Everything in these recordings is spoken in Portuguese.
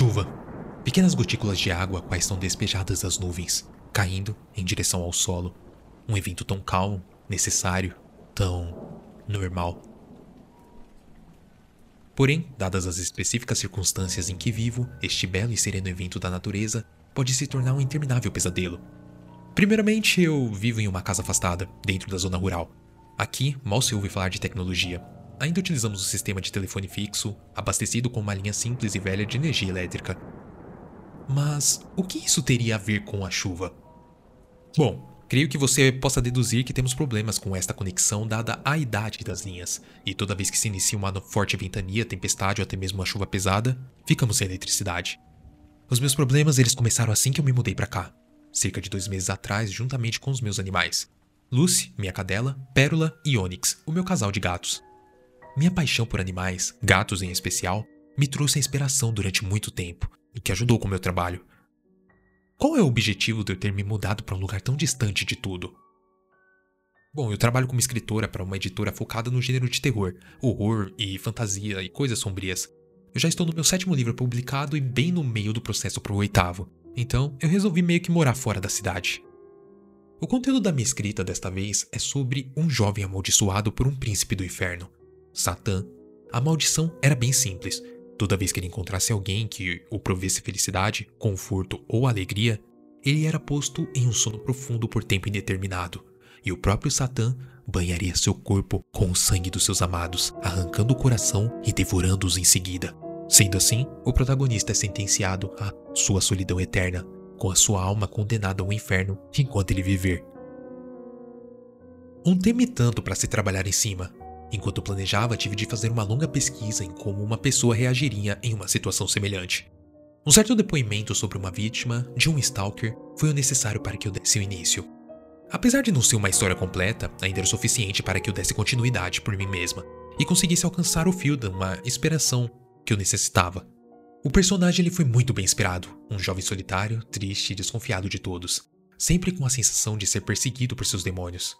Chuva. Pequenas gotículas de água quais são despejadas das nuvens, caindo em direção ao solo. Um evento tão calmo, necessário, tão normal. Porém, dadas as específicas circunstâncias em que vivo, este belo e sereno evento da natureza pode se tornar um interminável pesadelo. Primeiramente, eu vivo em uma casa afastada, dentro da zona rural. Aqui, mal se ouve falar de tecnologia. Ainda utilizamos o sistema de telefone fixo, abastecido com uma linha simples e velha de energia elétrica. Mas o que isso teria a ver com a chuva? Bom, creio que você possa deduzir que temos problemas com esta conexão dada a idade das linhas, e toda vez que se inicia uma forte ventania, tempestade ou até mesmo uma chuva pesada, ficamos sem eletricidade. Os meus problemas eles começaram assim que eu me mudei para cá, cerca de dois meses atrás, juntamente com os meus animais. Lucy, minha cadela, Pérola e Onyx, o meu casal de gatos. Minha paixão por animais, gatos em especial, me trouxe a inspiração durante muito tempo, o que ajudou com meu trabalho. Qual é o objetivo de eu ter me mudado para um lugar tão distante de tudo? Bom, eu trabalho como escritora para uma editora focada no gênero de terror, horror e fantasia e coisas sombrias. Eu já estou no meu sétimo livro publicado e bem no meio do processo para o oitavo, então eu resolvi meio que morar fora da cidade. O conteúdo da minha escrita desta vez é sobre um jovem amaldiçoado por um príncipe do inferno, Satã. A maldição era bem simples. Toda vez que ele encontrasse alguém que o provesse felicidade, conforto ou alegria, ele era posto em um sono profundo por tempo indeterminado, e o próprio Satã banharia seu corpo com o sangue dos seus amados, arrancando o coração e devorando-os em seguida. Sendo assim, o protagonista é sentenciado à sua solidão eterna, com a sua alma condenada ao inferno enquanto ele viver. Um teme tanto para se trabalhar em cima. Enquanto planejava, tive de fazer uma longa pesquisa em como uma pessoa reagiria em uma situação semelhante. Um certo depoimento sobre uma vítima de um stalker foi o necessário para que eu desse o início. Apesar de não ser uma história completa, ainda era o suficiente para que eu desse continuidade por mim mesma e conseguisse alcançar o fio de uma inspiração que eu necessitava. O personagem ele foi muito bem inspirado, um jovem solitário, triste e desconfiado de todos, sempre com a sensação de ser perseguido por seus demônios.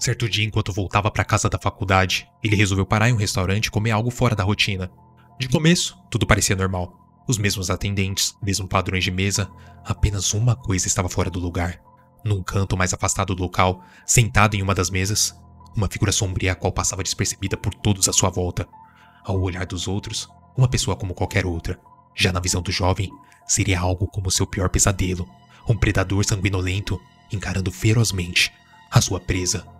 Certo dia, enquanto voltava para casa da faculdade, ele resolveu parar em um restaurante e comer algo fora da rotina. De começo, tudo parecia normal. Os mesmos atendentes, mesmos padrões de mesa, apenas uma coisa estava fora do lugar. Num canto mais afastado do local, sentado em uma das mesas, uma figura sombria a qual passava despercebida por todos à sua volta. Ao olhar dos outros, uma pessoa como qualquer outra. Já na visão do jovem, seria algo como seu pior pesadelo, um predador sanguinolento encarando ferozmente a sua presa.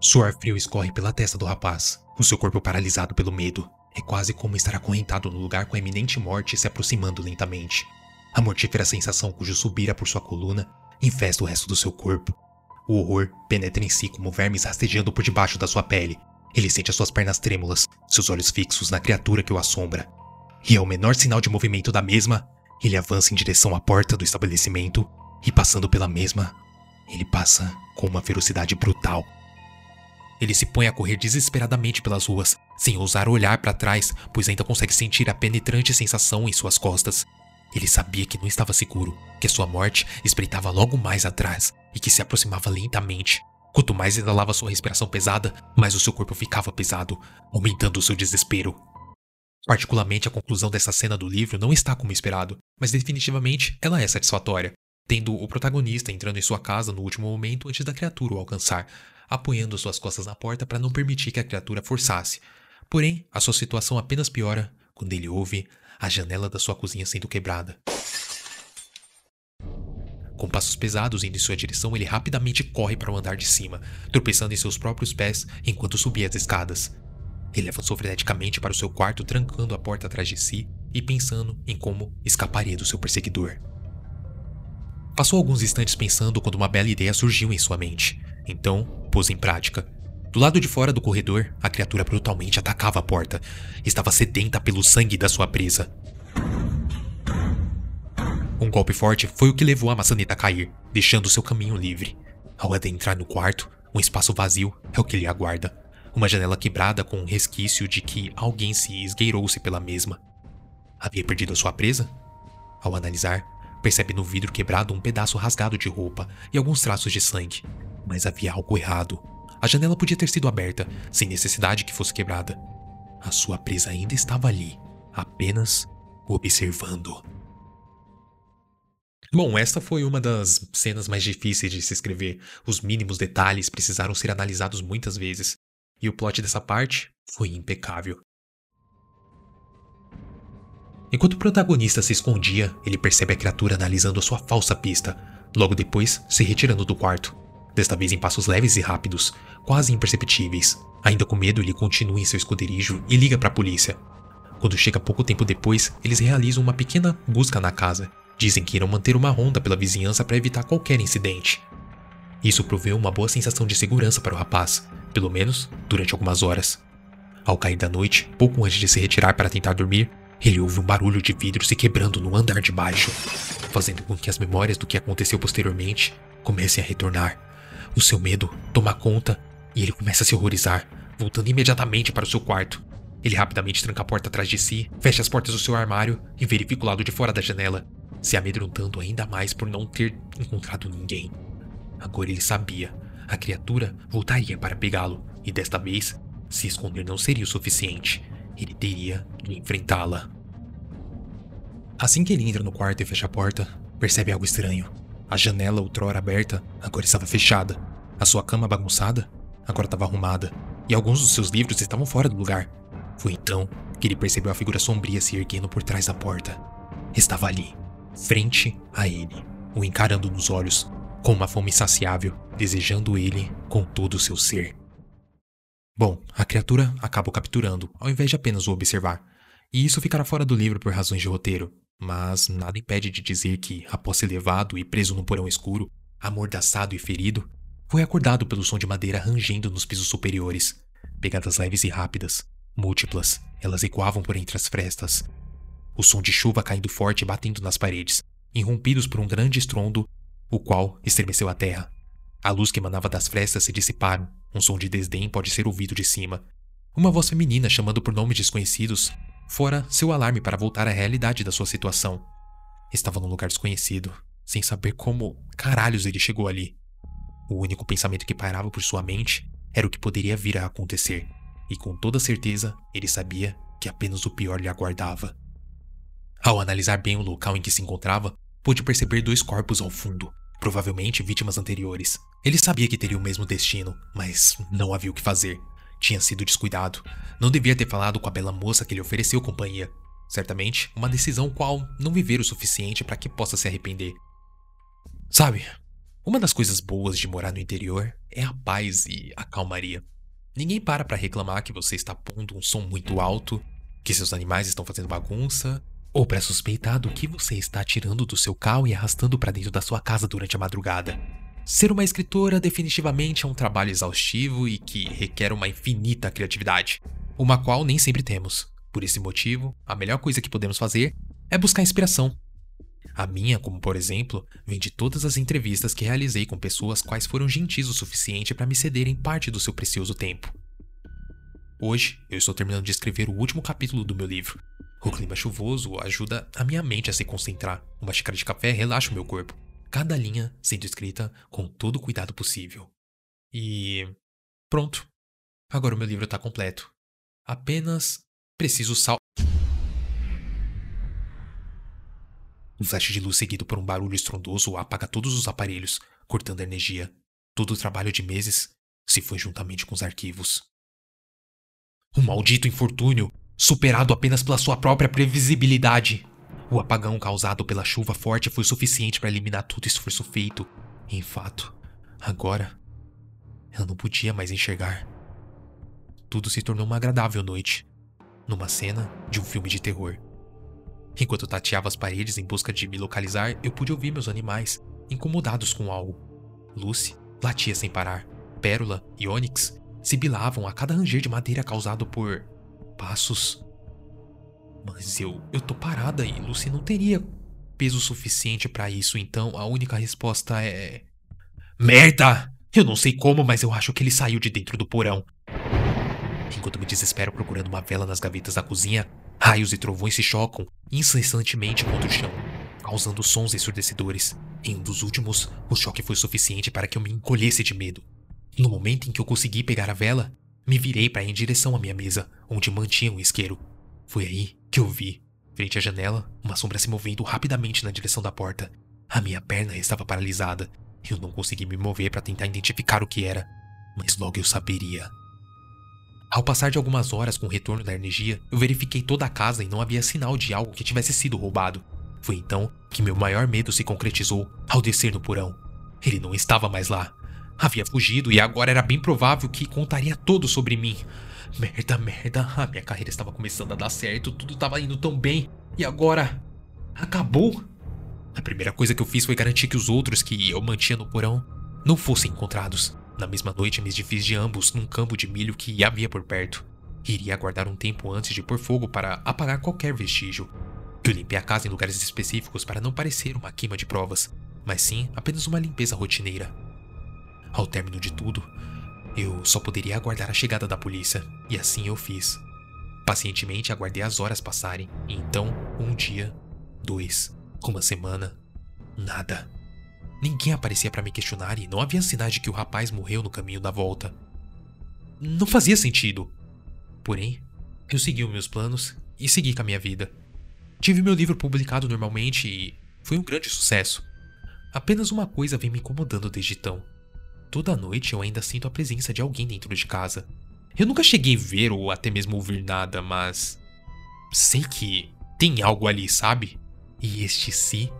Suor frio escorre pela testa do rapaz, o seu corpo paralisado pelo medo. É quase como estar acorrentado no lugar com a iminente morte se aproximando lentamente. A mortífera sensação cujo subira por sua coluna infesta o resto do seu corpo. O horror penetra em si como vermes rastejando por debaixo da sua pele. Ele sente as suas pernas trêmulas, seus olhos fixos na criatura que o assombra. E ao menor sinal de movimento da mesma, ele avança em direção à porta do estabelecimento e, passando pela mesma, ele passa com uma ferocidade brutal. Ele se põe a correr desesperadamente pelas ruas, sem ousar olhar para trás, pois ainda consegue sentir a penetrante sensação em suas costas. Ele sabia que não estava seguro, que sua morte espreitava logo mais atrás e que se aproximava lentamente. Quanto mais exalava sua respiração pesada, mais o seu corpo ficava pesado, aumentando o seu desespero. Particularmente a conclusão dessa cena do livro não está como esperado, mas definitivamente ela é satisfatória, tendo o protagonista entrando em sua casa no último momento antes da criatura o alcançar, apoiando suas costas na porta para não permitir que a criatura forçasse. Porém, a sua situação apenas piora quando ele ouve a janela da sua cozinha sendo quebrada. Com passos pesados indo em sua direção, ele rapidamente corre para o andar de cima, tropeçando em seus próprios pés enquanto subia as escadas. Ele avançou freneticamente para o seu quarto, trancando a porta atrás de si e pensando em como escaparia do seu perseguidor. Passou alguns instantes pensando quando uma bela ideia surgiu em sua mente. Então, pôs em prática. Do lado de fora do corredor, a criatura brutalmente atacava a porta. Estava sedenta pelo sangue da sua presa. Um golpe forte foi o que levou a maçaneta a cair, deixando seu caminho livre. Ao adentrar no quarto, um espaço vazio é o que lhe aguarda. Uma janela quebrada com um resquício de que alguém se esgueirou-se pela mesma. Havia perdido a sua presa? Ao analisar, percebe no vidro quebrado um pedaço rasgado de roupa e alguns traços de sangue mas havia algo errado. A janela podia ter sido aberta, sem necessidade que fosse quebrada. A sua presa ainda estava ali, apenas observando. Bom, esta foi uma das cenas mais difíceis de se escrever. Os mínimos detalhes precisaram ser analisados muitas vezes. E o plot dessa parte foi impecável. Enquanto o protagonista se escondia, ele percebe a criatura analisando a sua falsa pista, logo depois se retirando do quarto. Desta vez em passos leves e rápidos, quase imperceptíveis. Ainda com medo, ele continua em seu esconderijo e liga para a polícia. Quando chega pouco tempo depois, eles realizam uma pequena busca na casa. Dizem que irão manter uma ronda pela vizinhança para evitar qualquer incidente. Isso proveu uma boa sensação de segurança para o rapaz, pelo menos durante algumas horas. Ao cair da noite, pouco antes de se retirar para tentar dormir, ele ouve um barulho de vidro se quebrando no andar de baixo, fazendo com que as memórias do que aconteceu posteriormente comecem a retornar. O seu medo toma conta e ele começa a se horrorizar, voltando imediatamente para o seu quarto. Ele rapidamente tranca a porta atrás de si, fecha as portas do seu armário e verifica o lado de fora da janela, se amedrontando ainda mais por não ter encontrado ninguém. Agora ele sabia, a criatura voltaria para pegá-lo, e desta vez, se esconder não seria o suficiente ele teria de enfrentá-la. Assim que ele entra no quarto e fecha a porta, percebe algo estranho. A janela, outrora aberta, agora estava fechada. A sua cama bagunçada, agora estava arrumada. E alguns dos seus livros estavam fora do lugar. Foi então que ele percebeu a figura sombria se erguendo por trás da porta. Estava ali, frente a ele, o encarando nos olhos, com uma fome insaciável, desejando ele com todo o seu ser. Bom, a criatura acaba capturando, ao invés de apenas o observar. E isso ficará fora do livro por razões de roteiro, mas nada impede de dizer que, após ser levado e preso num porão escuro, amordaçado e ferido, foi acordado pelo som de madeira rangendo nos pisos superiores. Pegadas leves e rápidas, múltiplas, elas ecoavam por entre as frestas. O som de chuva caindo forte e batendo nas paredes, irrompidos por um grande estrondo, o qual estremeceu a terra. A luz que emanava das frestas se dissiparam, um som de desdém pode ser ouvido de cima. Uma voz feminina chamando por nomes desconhecidos, fora seu alarme para voltar à realidade da sua situação. Estava num lugar desconhecido, sem saber como caralhos ele chegou ali. O único pensamento que pairava por sua mente era o que poderia vir a acontecer, e com toda certeza ele sabia que apenas o pior lhe aguardava. Ao analisar bem o local em que se encontrava, pôde perceber dois corpos ao fundo, provavelmente vítimas anteriores. Ele sabia que teria o mesmo destino, mas não havia o que fazer. Tinha sido descuidado. Não devia ter falado com a bela moça que lhe ofereceu companhia. Certamente, uma decisão qual não viver o suficiente para que possa se arrepender. Sabe, uma das coisas boas de morar no interior é a paz e a calmaria. Ninguém para para reclamar que você está pondo um som muito alto, que seus animais estão fazendo bagunça, ou para suspeitar do que você está tirando do seu carro e arrastando para dentro da sua casa durante a madrugada. Ser uma escritora definitivamente é um trabalho exaustivo e que requer uma infinita criatividade, uma qual nem sempre temos. Por esse motivo, a melhor coisa que podemos fazer é buscar inspiração. A minha, como por exemplo, vem de todas as entrevistas que realizei com pessoas quais foram gentis o suficiente para me cederem parte do seu precioso tempo. Hoje, eu estou terminando de escrever o último capítulo do meu livro, o clima chuvoso ajuda a minha mente a se concentrar. Uma xícara de café relaxa o meu corpo. Cada linha sendo escrita com todo o cuidado possível. E. Pronto. Agora o meu livro está completo. Apenas preciso sal. Um flash de luz seguido por um barulho estrondoso apaga todos os aparelhos, cortando a energia. Todo o trabalho de meses se foi juntamente com os arquivos. Um maldito infortúnio! superado apenas pela sua própria previsibilidade. O apagão causado pela chuva forte foi suficiente para eliminar todo esforço feito. Em fato, agora ela não podia mais enxergar. Tudo se tornou uma agradável noite, numa cena de um filme de terror. Enquanto tateava as paredes em busca de me localizar, eu pude ouvir meus animais, incomodados com algo. Lucy latia sem parar. Pérola e Onyx sibilavam a cada ranger de madeira causado por passos. Mas eu, eu tô parada e Lucy não teria peso suficiente para isso, então a única resposta é. Merda! Eu não sei como, mas eu acho que ele saiu de dentro do porão. Enquanto me desespero procurando uma vela nas gavetas da cozinha, raios e trovões se chocam incessantemente contra o chão, causando sons ensurdecedores. Em um dos últimos, o choque foi suficiente para que eu me encolhesse de medo. No momento em que eu consegui pegar a vela, me virei para ir em direção à minha mesa, onde mantinha um isqueiro. Foi aí que eu vi, frente à janela, uma sombra se movendo rapidamente na direção da porta. A minha perna estava paralisada. Eu não consegui me mover para tentar identificar o que era, mas logo eu saberia. Ao passar de algumas horas com o retorno da energia, eu verifiquei toda a casa e não havia sinal de algo que tivesse sido roubado. Foi então que meu maior medo se concretizou ao descer no porão. Ele não estava mais lá. Havia fugido e agora era bem provável que contaria tudo sobre mim. Merda, merda, a minha carreira estava começando a dar certo, tudo estava indo tão bem. E agora? Acabou? A primeira coisa que eu fiz foi garantir que os outros que eu mantinha no porão não fossem encontrados. Na mesma noite, me desfiz de ambos num campo de milho que havia por perto. Iria aguardar um tempo antes de pôr fogo para apagar qualquer vestígio. Eu limpei a casa em lugares específicos para não parecer uma queima de provas, mas sim apenas uma limpeza rotineira. Ao término de tudo, eu só poderia aguardar a chegada da polícia, e assim eu fiz. Pacientemente aguardei as horas passarem, e então, um dia, dois, uma semana, nada. Ninguém aparecia para me questionar e não havia sinais de que o rapaz morreu no caminho da volta. Não fazia sentido. Porém, eu segui os meus planos e segui com a minha vida. Tive meu livro publicado normalmente e foi um grande sucesso. Apenas uma coisa vem me incomodando desde então. Toda noite eu ainda sinto a presença de alguém dentro de casa. Eu nunca cheguei a ver ou até mesmo ouvir nada, mas. Sei que tem algo ali, sabe? E este si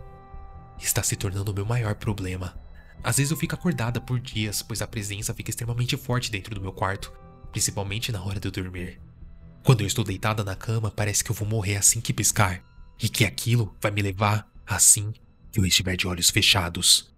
está se tornando o meu maior problema. Às vezes eu fico acordada por dias, pois a presença fica extremamente forte dentro do meu quarto, principalmente na hora de eu dormir. Quando eu estou deitada na cama, parece que eu vou morrer assim que piscar, e que aquilo vai me levar assim que eu estiver de olhos fechados.